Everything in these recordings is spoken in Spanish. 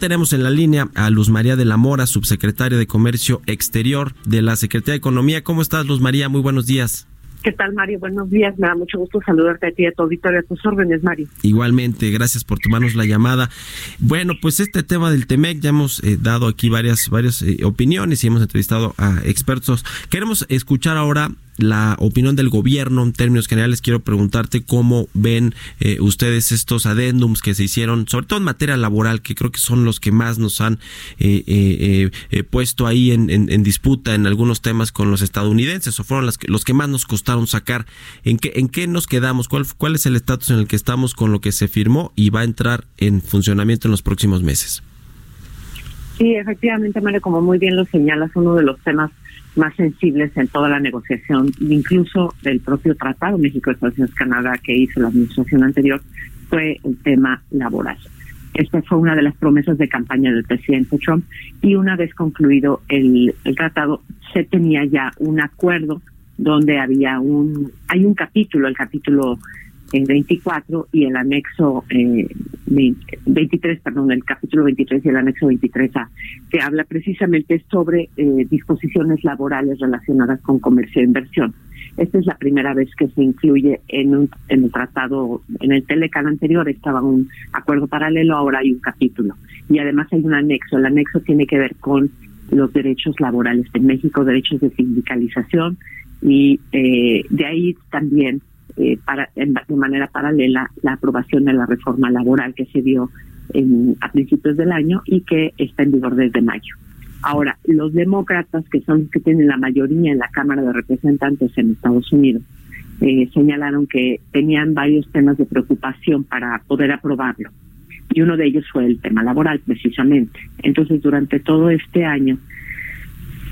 Tenemos en la línea a Luz María de la Mora, subsecretaria de Comercio Exterior de la Secretaría de Economía. ¿Cómo estás, Luz María? Muy buenos días. ¿Qué tal, Mario? Buenos días. Me da mucho gusto saludarte a ti y a tu auditorio. A tus órdenes, Mario. Igualmente, gracias por tomarnos la llamada. Bueno, pues este tema del TEMEC, ya hemos eh, dado aquí varias, varias eh, opiniones y hemos entrevistado a expertos. Queremos escuchar ahora la opinión del gobierno en términos generales. Quiero preguntarte cómo ven eh, ustedes estos adendums que se hicieron, sobre todo en materia laboral, que creo que son los que más nos han eh, eh, puesto ahí en, en, disputa en algunos temas con los estadounidenses, o fueron las que, los que más nos costaron sacar. ¿En qué, en qué nos quedamos? ¿Cuál, ¿Cuál es el estatus en el que estamos con lo que se firmó y va a entrar en funcionamiento en los próximos meses? Sí, efectivamente, Mario, como muy bien lo señalas, uno de los temas más sensibles en toda la negociación, incluso del propio Tratado México-Estados Unidos-Canadá que hizo la administración anterior, fue el tema laboral. Esta fue una de las promesas de campaña del presidente Trump y una vez concluido el, el tratado se tenía ya un acuerdo donde había un hay un capítulo, el capítulo 24 y el anexo eh, 23, perdón, el capítulo 23 y el anexo 23A, que habla precisamente sobre eh, disposiciones laborales relacionadas con comercio e inversión. Esta es la primera vez que se incluye en, un, en el tratado, en el Telecan anterior estaba un acuerdo paralelo, ahora hay un capítulo. Y además hay un anexo. El anexo tiene que ver con los derechos laborales en México, derechos de sindicalización, y eh, de ahí también eh, para, de manera paralela la aprobación de la reforma laboral que se dio en, a principios del año y que está en vigor desde mayo. Ahora, los demócratas, que son los que tienen la mayoría en la Cámara de Representantes en Estados Unidos, eh, señalaron que tenían varios temas de preocupación para poder aprobarlo. Y uno de ellos fue el tema laboral, precisamente. Entonces, durante todo este año,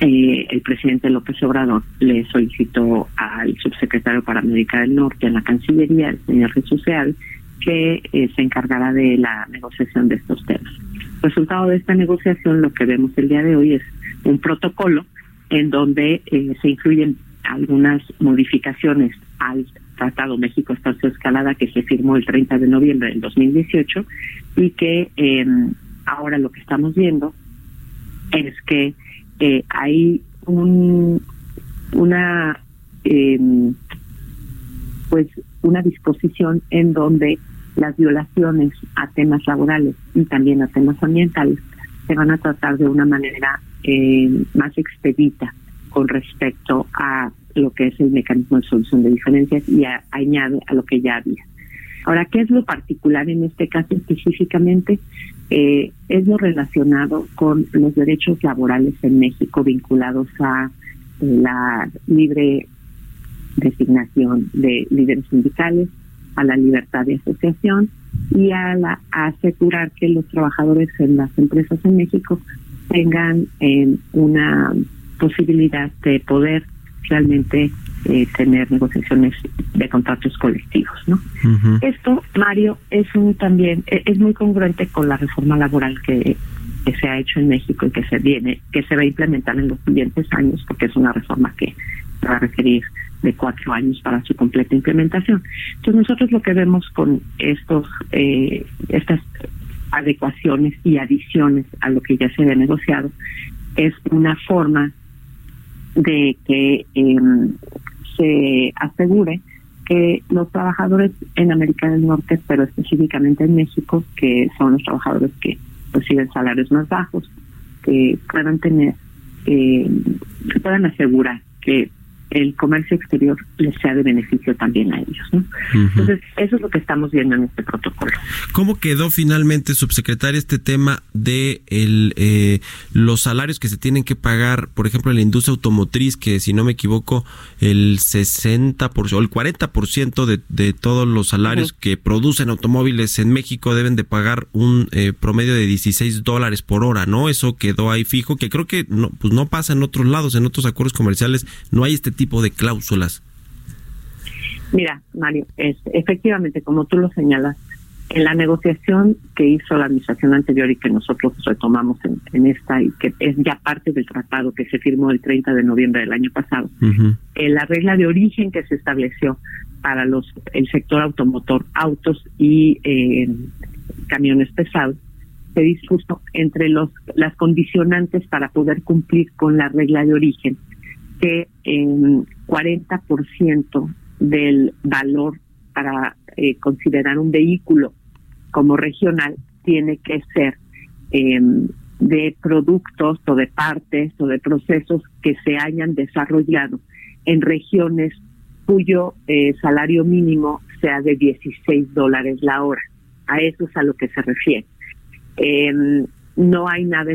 eh, el presidente López Obrador le solicitó al subsecretario para América del Norte en la Cancillería, el señor Jesús que eh, se encargara de la negociación de estos temas. Resultado de esta negociación, lo que vemos el día de hoy es un protocolo en donde eh, se incluyen algunas modificaciones al Tratado México-Estados Unidos-Canadá que se firmó el 30 de noviembre del 2018 y que em, ahora lo que estamos viendo es que eh, hay un, una em, pues una disposición en donde las violaciones a temas laborales y también a temas ambientales se van a tratar de una manera eh, más expedita con respecto a lo que es el mecanismo de solución de diferencias y añade a lo que ya había. Ahora, ¿qué es lo particular en este caso específicamente? Eh, es lo relacionado con los derechos laborales en México vinculados a la libre designación de líderes sindicales, a la libertad de asociación y a, la, asegurar que los trabajadores en las empresas en México tengan eh, una posibilidad de poder realmente eh, tener negociaciones de contratos colectivos, ¿no? Esto, Mario, es un también e, es muy congruente con la reforma laboral que, que se ha hecho en México y que se viene, que se va a implementar en los siguientes años, porque es una reforma que va a requerir de cuatro años para su completa implementación. Entonces nosotros lo que vemos con estos eh, estas adecuaciones y adiciones a lo que ya se ha negociado es una forma de que eh, se asegure que los trabajadores en América del Norte, pero específicamente en México, que son los trabajadores que reciben salarios más bajos, que puedan tener, eh, que puedan asegurar que el comercio exterior les sea de beneficio también a ellos. ¿no? Entonces, eso es lo que estamos viendo en este protocolo. ¿Cómo quedó finalmente, subsecretaria, este tema de el, eh, los salarios que se tienen que pagar, por ejemplo, en la industria automotriz, que si no me equivoco, el 60% o el 40% de, de todos los salarios que producen automóviles en México deben de pagar un eh, promedio de 16 dólares por hora, ¿no? Eso quedó ahí fijo, que creo que no, pues no pasa en otros lados, en otros acuerdos comerciales no hay este tipo de cláusulas. Mira, Mario, es, efectivamente, como tú lo señalas, en la negociación que hizo la administración anterior y que nosotros retomamos en, esta y que es ya parte del tratado que se firmó el 30 de noviembre del año pasado, en la regla de origen que se estableció para los el sector automotor, autos y eh, camiones pesados, se dispuso entre los las condicionantes para poder cumplir con la regla de origen que el 40% del valor para eh, considerar un vehículo como regional tiene que ser em, de productos o de partes o de procesos que se hayan desarrollado en regiones cuyo eh, salario mínimo sea de 16 dólares la hora. A eso es a lo que se refiere. Eh, no hay nada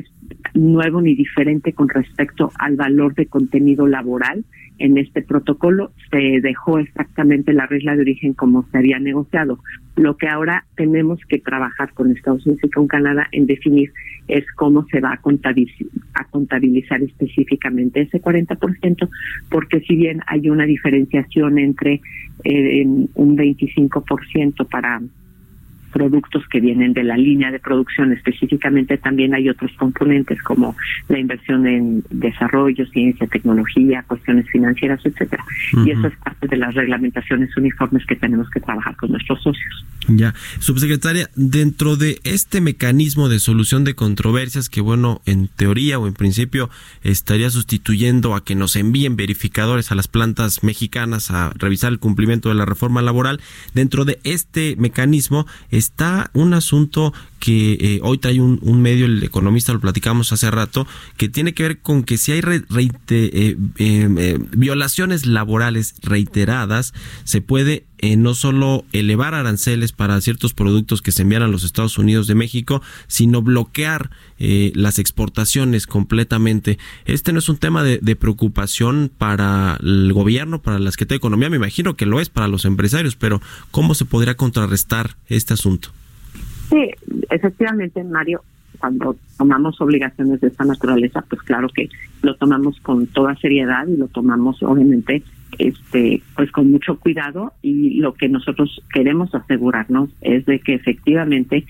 nuevo ni diferente con respecto al valor de contenido laboral. En este protocolo se dejó exactamente la regla de origen como se había negociado. Lo que ahora tenemos que trabajar con Estados Unidos y con Canadá en definir es cómo se va a contabilizar, a contabilizar específicamente ese 40%, porque si bien hay una diferenciación entre eh, un 25% para productos que vienen de la línea de producción específicamente, también hay otros componentes como la inversión en desarrollo, ciencia, tecnología, cuestiones financieras, etcétera. Y eso es parte de las reglamentaciones uniformes que tenemos que trabajar con nuestros socios. Ya, subsecretaria, dentro de este mecanismo de solución de controversias que bueno, en teoría o en principio estaría sustituyendo a que nos envíen verificadores a las plantas mexicanas a revisar el cumplimiento de la reforma laboral, dentro de este mecanismo está un asunto que eh, hoy trae un, medio, el economista lo platicamos hace rato, que tiene que ver con que si hay eh, em, eh, violaciones laborales reiteradas, se puede no solo elevar aranceles para ciertos productos que se envían a los Estados Unidos de México, sino bloquear las exportaciones completamente. Este no es un tema de, de, preocupación para el gobierno, para la Secretaría de Economía, me imagino que lo es para los empresarios, pero ¿cómo se podría contrarrestar este asunto? Sí, efectivamente, Mario, cuando tomamos obligaciones de esta naturaleza, pues claro que lo tomamos con toda seriedad y lo tomamos obviamente este pues con mucho cuidado y lo que nosotros queremos asegurarnos es de que efectivamente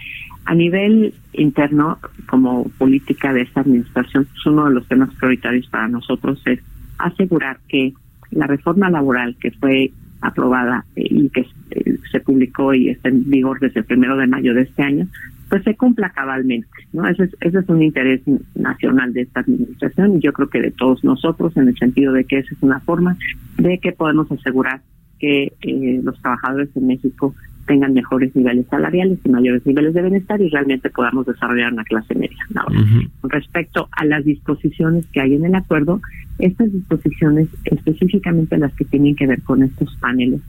a nivel interno como política de esta administración pues uno de los temas prioritarios para nosotros es asegurar que la reforma laboral que fue aprobada y que eh, se publicó y está en vigor desde el primero de mayo de este año, pues se cumpla cabalmente, ¿no? Ese es, ese es un interés nacional de esta administración y yo creo que de todos nosotros en el sentido de que esa es una forma de que podemos asegurar que eh, los trabajadores en México tengan mejores niveles salariales y mayores niveles de bienestar y realmente podamos desarrollar una clase media. Ahora, Con respecto a las disposiciones que hay en el acuerdo, estas disposiciones, específicamente las que tienen que ver con estos paneles,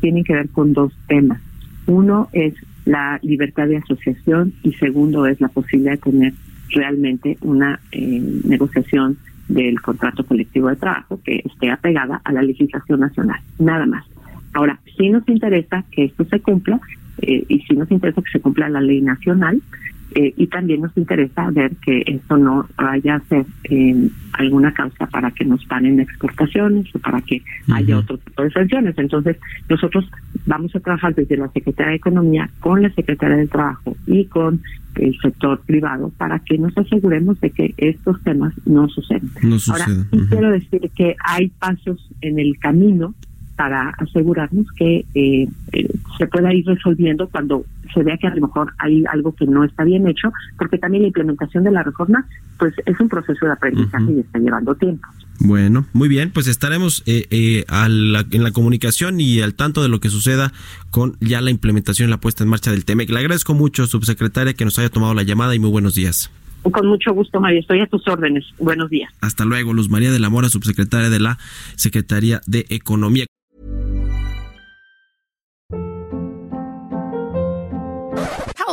tienen que ver con dos temas. Uno es la libertad de asociación y segundo es la posibilidad de tener realmente una eh, negociación del contrato colectivo de trabajo que esté apegada a la legislación nacional, nada más. Ahora, si nos interesa que esto se cumpla eh, y si nos interesa que se cumpla la ley nacional eh, y también nos interesa ver que esto no vaya a ser eh, alguna causa para que nos paren exportaciones o para que haya otro tipo de sanciones. Entonces, nosotros vamos a trabajar desde la Secretaría de Economía con la Secretaría de Trabajo y con el sector privado para que nos aseguremos de que estos temas no suceden. Ahora, quiero decir que hay pasos en el camino para asegurarnos que eh, eh, se pueda ir resolviendo cuando se vea que a lo mejor hay algo que no está bien hecho, porque también la implementación de la reforma pues es un proceso de aprendizaje y está llevando tiempo. Bueno, muy bien, pues estaremos eh, eh en la comunicación y al tanto de lo que suceda con ya la implementación y la puesta en marcha del TEMEC. Le agradezco mucho, subsecretaria, que nos haya tomado la llamada y muy buenos días. Con mucho gusto, María. Estoy a tus órdenes. Buenos días. Hasta luego, Luz María de la Mora, subsecretaria de la Secretaría de Economía.